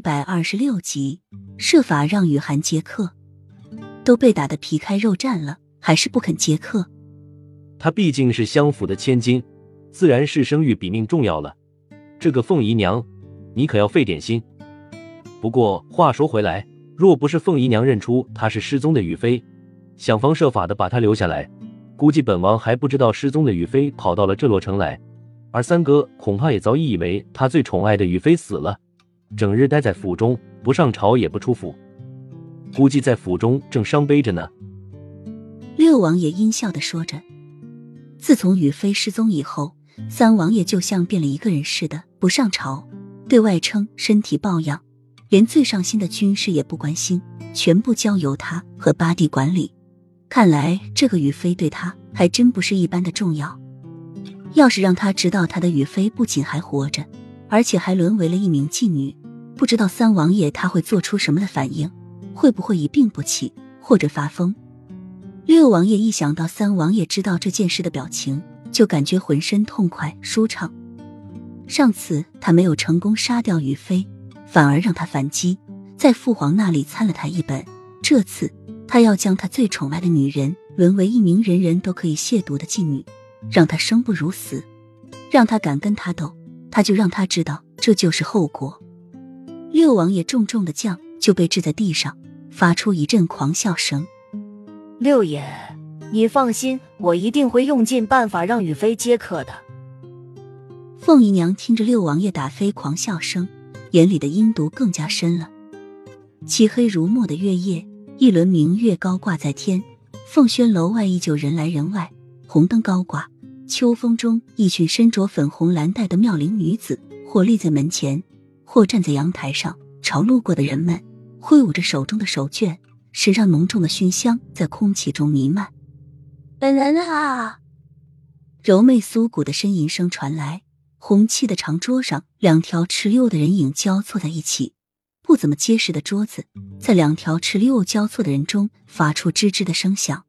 一百二十六集，设法让雨涵接客，都被打得皮开肉绽了，还是不肯接客。她毕竟是相府的千金，自然是生育比命重要了。这个凤姨娘，你可要费点心。不过话说回来，若不是凤姨娘认出她是失踪的雨飞，想方设法的把她留下来，估计本王还不知道失踪的雨飞跑到了这座城来，而三哥恐怕也早已以为他最宠爱的雨飞死了。整日待在府中，不上朝也不出府，估计在府中正伤悲着呢。六王爷阴笑的说着：“自从宇飞失踪以后，三王爷就像变了一个人似的，不上朝，对外称身体抱恙，连最上心的军事也不关心，全部交由他和八弟管理。看来这个宇飞对他还真不是一般的重要。要是让他知道他的宇飞不仅还活着，而且还沦为了一名妓女。”不知道三王爷他会做出什么的反应，会不会一病不起或者发疯？六王爷一想到三王爷知道这件事的表情，就感觉浑身痛快舒畅。上次他没有成功杀掉于飞，反而让他反击，在父皇那里参了他一本。这次他要将他最宠爱的女人沦为一名人人都可以亵渎的妓女，让他生不如死，让他敢跟他斗，他就让他知道这就是后果。六王爷重重的将就被掷在地上，发出一阵狂笑声。六爷，你放心，我一定会用尽办法让雨飞接客的。凤姨娘听着六王爷打飞狂笑声，眼里的阴毒更加深了。漆黑如墨的月夜，一轮明月高挂在天，凤轩楼外依旧人来人往，红灯高挂。秋风中，一群身着粉红蓝带的妙龄女子，或立在门前。或站在阳台上，朝路过的人们挥舞着手中的手绢，身上浓重的熏香在空气中弥漫。本人啊，柔媚酥骨的呻吟声传来。红漆的长桌上，两条赤溜的人影交错在一起，不怎么结实的桌子在两条赤溜交错的人中发出吱吱的声响。